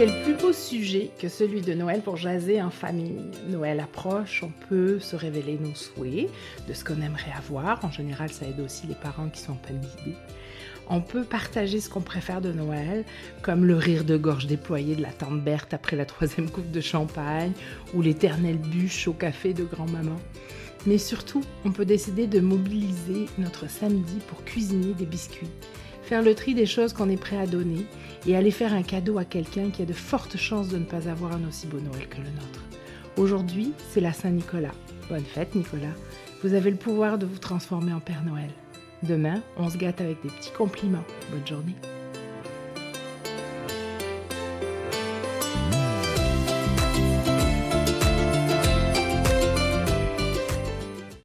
Quel plus beau sujet que celui de Noël pour jaser en famille. Noël approche, on peut se révéler nos souhaits de ce qu'on aimerait avoir. En général, ça aide aussi les parents qui sont en peine d'idées. On peut partager ce qu'on préfère de Noël, comme le rire de gorge déployé de la tante Berthe après la troisième coupe de champagne ou l'éternelle bûche au café de grand-maman. Mais surtout, on peut décider de mobiliser notre samedi pour cuisiner des biscuits, faire le tri des choses qu'on est prêt à donner et aller faire un cadeau à quelqu'un qui a de fortes chances de ne pas avoir un aussi beau Noël que le nôtre. Aujourd'hui, c'est la Saint-Nicolas. Bonne fête Nicolas. Vous avez le pouvoir de vous transformer en Père Noël. Demain, on se gâte avec des petits compliments. Bonne journée.